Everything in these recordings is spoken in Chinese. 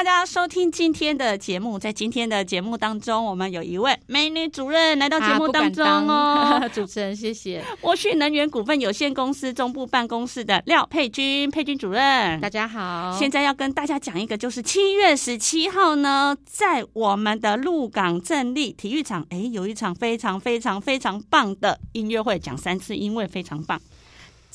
大家收听今天的节目，在今天的节目当中，我们有一位美女主任来到节目当中哦。啊、主持人，谢谢。沃旭能源股份有限公司中部办公室的廖佩君，佩君主任，大家好。现在要跟大家讲一个，就是七月十七号呢，在我们的鹿港镇立体育场，哎，有一场非常非常非常棒的音乐会，讲三次，因为非常棒。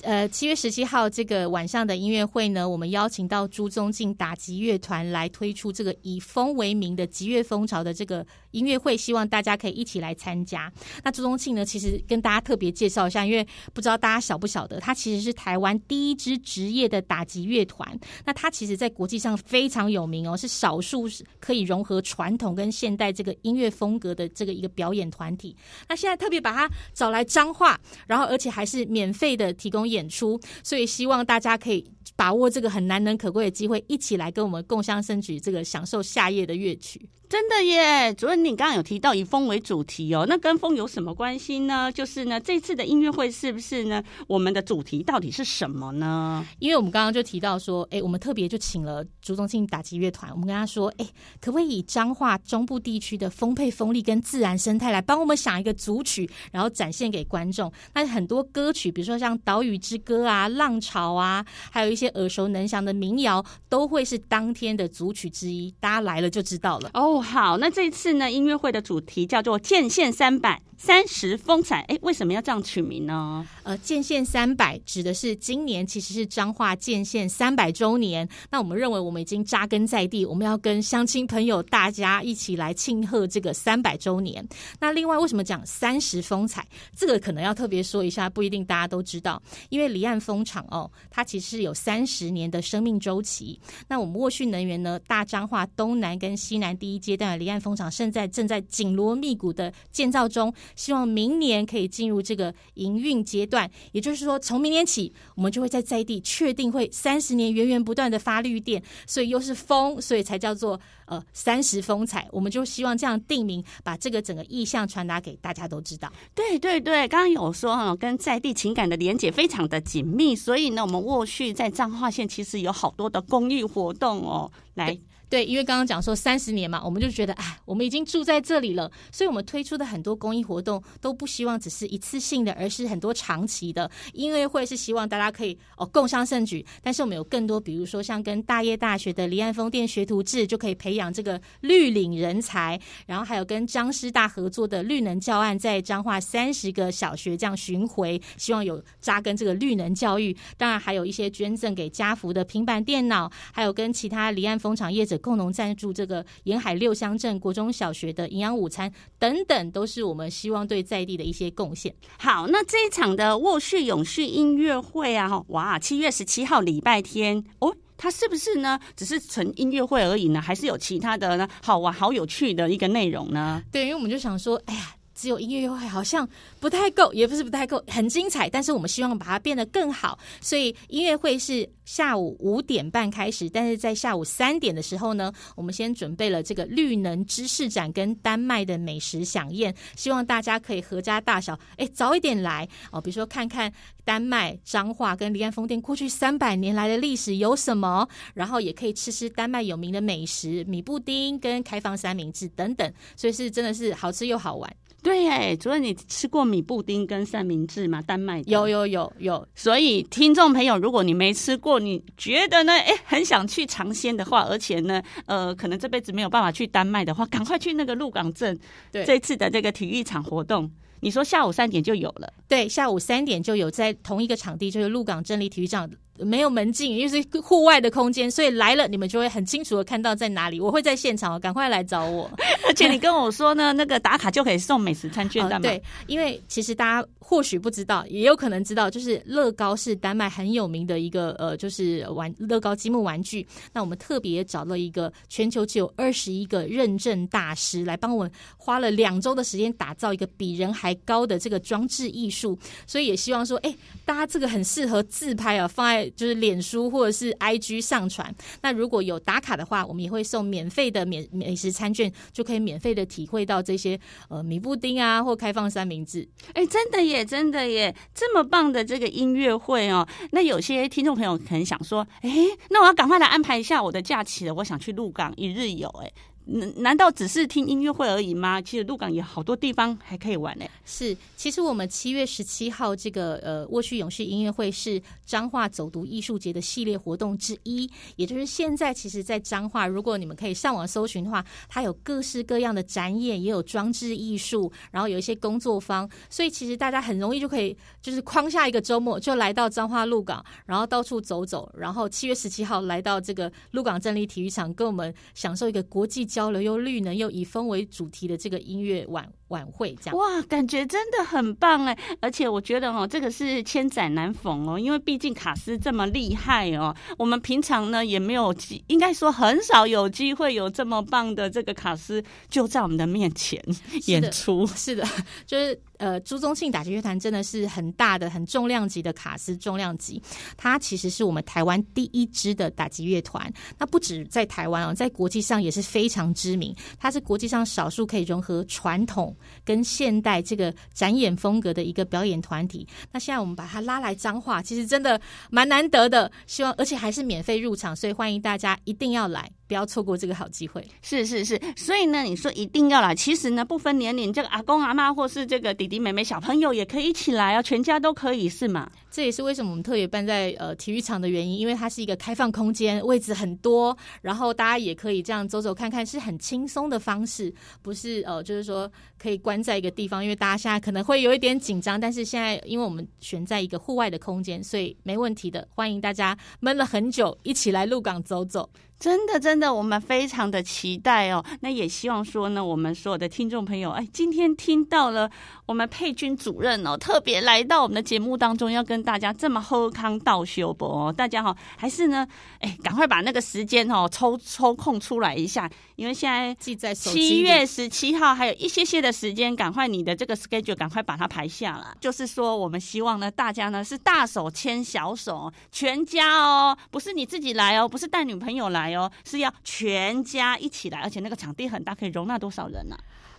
呃，七月十七号这个晚上的音乐会呢，我们邀请到朱宗庆打击乐团来推出这个以风为名的极乐风潮的这个音乐会，希望大家可以一起来参加。那朱宗庆呢，其实跟大家特别介绍一下，因为不知道大家晓不晓得，他其实是台湾第一支职业的打击乐团。那他其实在国际上非常有名哦，是少数可以融合传统跟现代这个音乐风格的这个一个表演团体。那现在特别把他找来彰化，然后而且还是免费的提供。演出，所以希望大家可以把握这个很难能可贵的机会，一起来跟我们共襄盛举，这个享受夏夜的乐曲。真的耶，主任，你刚刚有提到以风为主题哦，那跟风有什么关系呢？就是呢，这次的音乐会是不是呢？我们的主题到底是什么呢？因为我们刚刚就提到说，哎，我们特别就请了朱宗庆打击乐团，我们跟他说，哎，可不可以以彰化中部地区的丰沛风力跟自然生态来帮我们想一个组曲，然后展现给观众？那很多歌曲，比如说像《岛屿之歌》啊、《浪潮》啊，还有一些耳熟能详的民谣，都会是当天的组曲之一。大家来了就知道了哦。好，那这一次呢，音乐会的主题叫做“剑线三百”。三十风采，哎，为什么要这样取名呢？呃，建县三百指的是今年其实是彰化建县三百周年。那我们认为我们已经扎根在地，我们要跟乡亲朋友大家一起来庆贺这个三百周年。那另外为什么讲三十风采？这个可能要特别说一下，不一定大家都知道。因为离岸风场哦，它其实有三十年的生命周期。那我们沃讯能源呢，大彰化东南跟西南第一阶段的离岸风场，现在正在紧锣密鼓的建造中。希望明年可以进入这个营运阶段，也就是说，从明年起，我们就会在在地确定会三十年源源不断的发绿电，所以又是风，所以才叫做呃三十风采。我们就希望这样定名，把这个整个意象传达给大家都知道。对对对，刚刚有说哈，跟在地情感的连结非常的紧密，所以呢，我们沃旭在彰化县其实有好多的公益活动哦，来。对，因为刚刚讲说三十年嘛，我们就觉得，哎，我们已经住在这里了，所以我们推出的很多公益活动都不希望只是一次性的，而是很多长期的。音乐会是希望大家可以哦共襄盛举，但是我们有更多，比如说像跟大业大学的离岸风电学徒制，就可以培养这个绿领人才，然后还有跟彰师大合作的绿能教案，在彰化三十个小学这样巡回，希望有扎根这个绿能教育。当然还有一些捐赠给家福的平板电脑，还有跟其他离岸风场业者。共同赞助这个沿海六乡镇国中小学的营养午餐等等，都是我们希望对在地的一些贡献。好，那这一场的沃旭永续音乐会啊，哇，七月十七号礼拜天哦，它是不是呢？只是纯音乐会而已呢？还是有其他的呢？好玩、好有趣的一个内容呢？对，因为我们就想说，哎呀。只有音乐会好像不太够，也不是不太够，很精彩。但是我们希望把它变得更好，所以音乐会是下午五点半开始。但是在下午三点的时候呢，我们先准备了这个绿能知识展跟丹麦的美食飨宴，希望大家可以合家大小，哎，早一点来哦。比如说看看丹麦彰化跟离岸风电过去三百年来的历史有什么，然后也可以吃吃丹麦有名的美食米布丁跟开放三明治等等。所以是真的是好吃又好玩。对哎，主任，你吃过米布丁跟三明治吗？丹麦有有有有，所以听众朋友，如果你没吃过，果你觉得呢？哎，很想去尝鲜的话，而且呢，呃，可能这辈子没有办法去丹麦的话，赶快去那个鹿港镇，对，这次的这个体育场活动。你说下午三点就有了？对，下午三点就有在同一个场地，就是鹿港镇立体育场。没有门禁，又是户外的空间，所以来了你们就会很清楚的看到在哪里。我会在现场，赶快来找我。而且你跟我说呢，那个打卡就可以送美食餐券，对，因为其实大家或许不知道，也有可能知道，就是乐高是丹麦很有名的一个呃，就是玩乐高积木玩具。那我们特别找了一个全球只有二十一个认证大师来帮我们，花了两周的时间打造一个比人还高的这个装置艺术，所以也希望说，哎，大家这个很适合自拍啊，放在就是脸书或者是 IG 上传。那如果有打卡的话，我们也会送免费的免美食餐券，就可以免费的体会到这些呃米布丁啊或开放三明治。哎，真的耶，真的耶，这么棒的这个音乐会哦。那有些听众朋友可能想说，哎，那我要赶快来安排一下我的假期了，我想去鹿港一日游，哎。难难道只是听音乐会而已吗？其实鹿港有好多地方还可以玩呢。是，其实我们七月十七号这个呃沃旭永续音乐会是彰化走读艺术节的系列活动之一，也就是现在其实，在彰化，如果你们可以上网搜寻的话，它有各式各样的展演，也有装置艺术，然后有一些工作坊，所以其实大家很容易就可以就是框下一个周末就来到彰化鹿港，然后到处走走，然后七月十七号来到这个鹿港镇立体育场，跟我们享受一个国际交流又绿呢又以风为主题的这个音乐晚晚会，这样哇，感觉真的很棒哎！而且我觉得哦，这个是千载难逢哦，因为毕竟卡斯这么厉害哦，我们平常呢也没有机，应该说很少有机会有这么棒的这个卡斯就在我们的面前演出。是的，就是呃，朱宗庆打击乐团真的是很大的、很重量级的卡斯重量级，它其实是我们台湾第一支的打击乐团。那不止在台湾哦，在国际上也是非常。知名，它是国际上少数可以融合传统跟现代这个展演风格的一个表演团体。那现在我们把它拉来彰化，其实真的蛮难得的。希望而且还是免费入场，所以欢迎大家一定要来。不要错过这个好机会。是是是，所以呢，你说一定要来，其实呢，不分年龄，这个阿公阿妈或是这个弟弟妹妹、小朋友也可以一起来啊，全家都可以，是吗？这也是为什么我们特别办在呃体育场的原因，因为它是一个开放空间，位置很多，然后大家也可以这样走走看看，是很轻松的方式，不是呃，就是说可以关在一个地方，因为大家现在可能会有一点紧张，但是现在因为我们选在一个户外的空间，所以没问题的，欢迎大家闷了很久，一起来鹿港走走。真的，真的，我们非常的期待哦。那也希望说呢，我们所有的听众朋友，哎，今天听到了我们佩君主任哦，特别来到我们的节目当中，要跟大家这么喝康道修博哦。大家哈、哦，还是呢，哎，赶快把那个时间哦抽抽空出来一下，因为现在记在七月十七号还有一些些的时间，赶快你的这个 schedule 赶快把它排下来。就是说，我们希望呢，大家呢是大手牵小手，全家哦，不是你自己来哦，不是带女朋友来。是要全家一起来，而且那个场地很大，可以容纳多少人呢？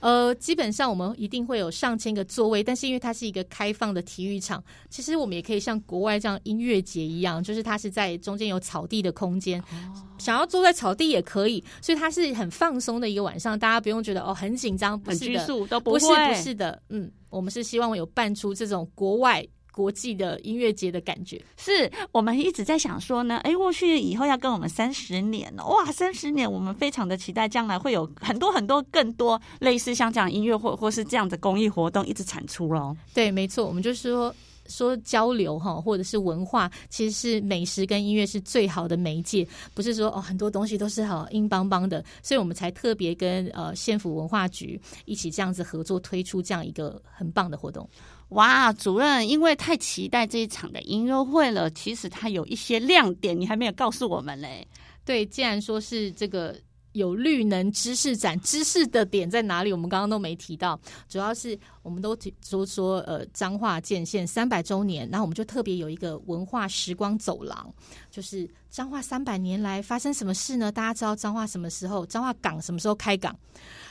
呃，基本上我们一定会有上千个座位，但是因为它是一个开放的体育场，其实我们也可以像国外这样音乐节一样，就是它是在中间有草地的空间，哦、想要坐在草地也可以，所以它是很放松的一个晚上，大家不用觉得哦很紧张，不是的，很拘束都不会，不是不是的，嗯，我们是希望有办出这种国外。国际的音乐节的感觉，是我们一直在想说呢，哎，沃旭以后要跟我们三十年了，哇，三十年，我们非常的期待将来会有很多很多更多类似像这样音乐或或是这样的公益活动一直产出喽。对，没错，我们就是说说交流哈，或者是文化，其实是美食跟音乐是最好的媒介，不是说哦很多东西都是好硬邦邦的，所以我们才特别跟呃县府文化局一起这样子合作推出这样一个很棒的活动。哇，主任，因为太期待这一场的音乐会了，其实它有一些亮点，你还没有告诉我们嘞。对，既然说是这个有绿能知识展，知识的点在哪里？我们刚刚都没提到，主要是我们都提说说呃彰化建县三百周年，然后我们就特别有一个文化时光走廊，就是彰化三百年来发生什么事呢？大家知道彰化什么时候？彰化港什么时候开港？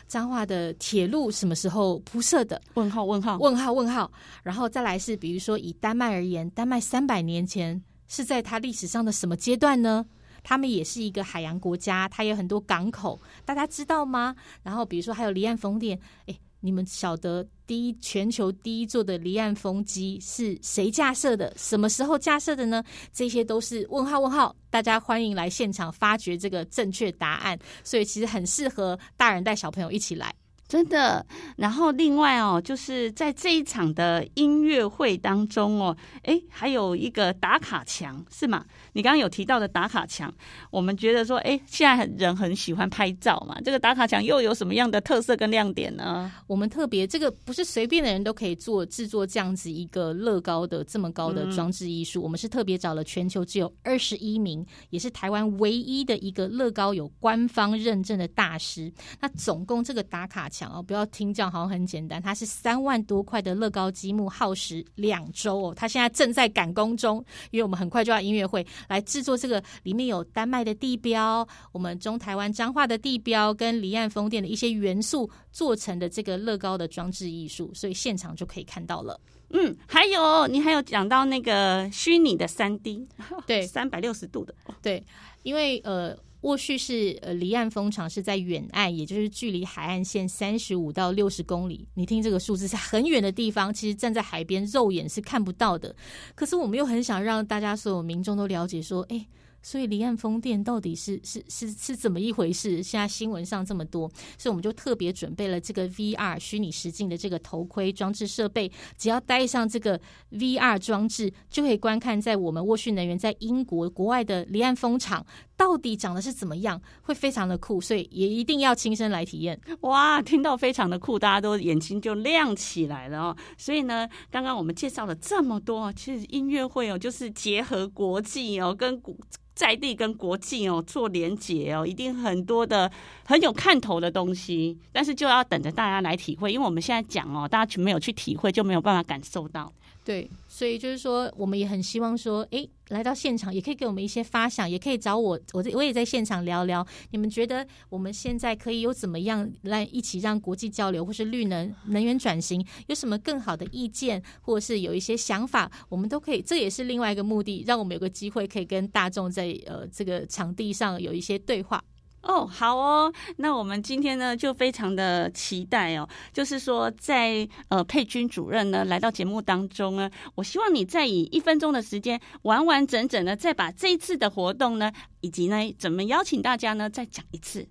彰化的铁路什么时候铺设的？问号问号问号问号，然后再来是，比如说以丹麦而言，丹麦三百年前是在它历史上的什么阶段呢？他们也是一个海洋国家，它有很多港口，大家知道吗？然后比如说还有离岸风电，诶。你们晓得第一全球第一座的离岸风机是谁架设的？什么时候架设的呢？这些都是问号问号，大家欢迎来现场发掘这个正确答案。所以其实很适合大人带小朋友一起来。真的。然后另外哦，就是在这一场的音乐会当中哦，哎，还有一个打卡墙是吗？你刚刚有提到的打卡墙，我们觉得说，哎，现在人很喜欢拍照嘛，这个打卡墙又有什么样的特色跟亮点呢？我们特别这个不是随便的人都可以做制作这样子一个乐高的这么高的装置艺术，嗯、我们是特别找了全球只有二十一名，也是台湾唯一的一个乐高有官方认证的大师。那总共这个打卡墙哦，不要听这样好像很简单，它是三万多块的乐高积木，耗时两周哦。它现在正在赶工中，因为我们很快就要音乐会。来制作这个，里面有丹麦的地标，我们中台湾彰化的地标，跟离岸风电的一些元素做成的这个乐高的装置艺术，所以现场就可以看到了。嗯，还有你还有讲到那个虚拟的三 D，对，三百六十度的，对，因为呃。沃旭是呃离岸风场是在远岸，也就是距离海岸线三十五到六十公里。你听这个数字是很远的地方，其实站在海边肉眼是看不到的。可是我们又很想让大家所有民众都了解说，哎。所以离岸风电到底是是是是怎么一回事？现在新闻上这么多，所以我们就特别准备了这个 VR 虚拟实境的这个头盔装置设备，只要戴上这个 VR 装置，就可以观看在我们沃旭能源在英国国外的离岸风场到底长得是怎么样，会非常的酷，所以也一定要亲身来体验。哇，听到非常的酷，大家都眼睛就亮起来了哦。所以呢，刚刚我们介绍了这么多，其实音乐会哦，就是结合国际哦，跟古。在地跟国际哦做连结哦，一定很多的很有看头的东西，但是就要等着大家来体会，因为我们现在讲哦，大家没有去体会，就没有办法感受到。对，所以就是说，我们也很希望说，诶，来到现场也可以给我们一些发想，也可以找我，我我也在现场聊聊。你们觉得我们现在可以有怎么样来一起让国际交流，或是绿能能源转型有什么更好的意见，或者是有一些想法，我们都可以。这也是另外一个目的，让我们有个机会可以跟大众在呃这个场地上有一些对话。哦，好哦，那我们今天呢就非常的期待哦，就是说在呃佩君主任呢来到节目当中呢，我希望你再以一分钟的时间完完整整的再把这一次的活动呢，以及呢怎么邀请大家呢再讲一次。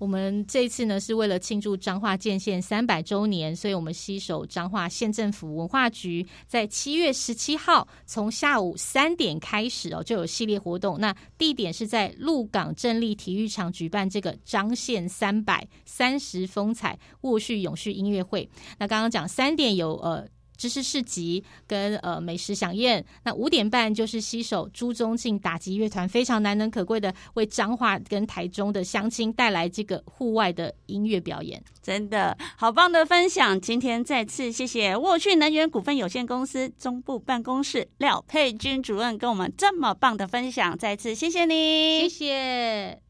我们这次呢，是为了庆祝彰化建县三百周年，所以我们携手彰化县政府文化局，在七月十七号从下午三点开始哦，就有系列活动。那地点是在鹿港镇立体育场举办这个彰县三百三十风采沃旭永续音乐会。那刚刚讲三点有呃。知识市集跟呃美食飨宴，那五点半就是携手朱宗庆打击乐团，非常难能可贵的为彰化跟台中的乡亲带来这个户外的音乐表演，真的好棒的分享！今天再次谢谢沃讯能源股份有限公司中部办公室廖佩君主任跟我们这么棒的分享，再次谢谢你，谢谢。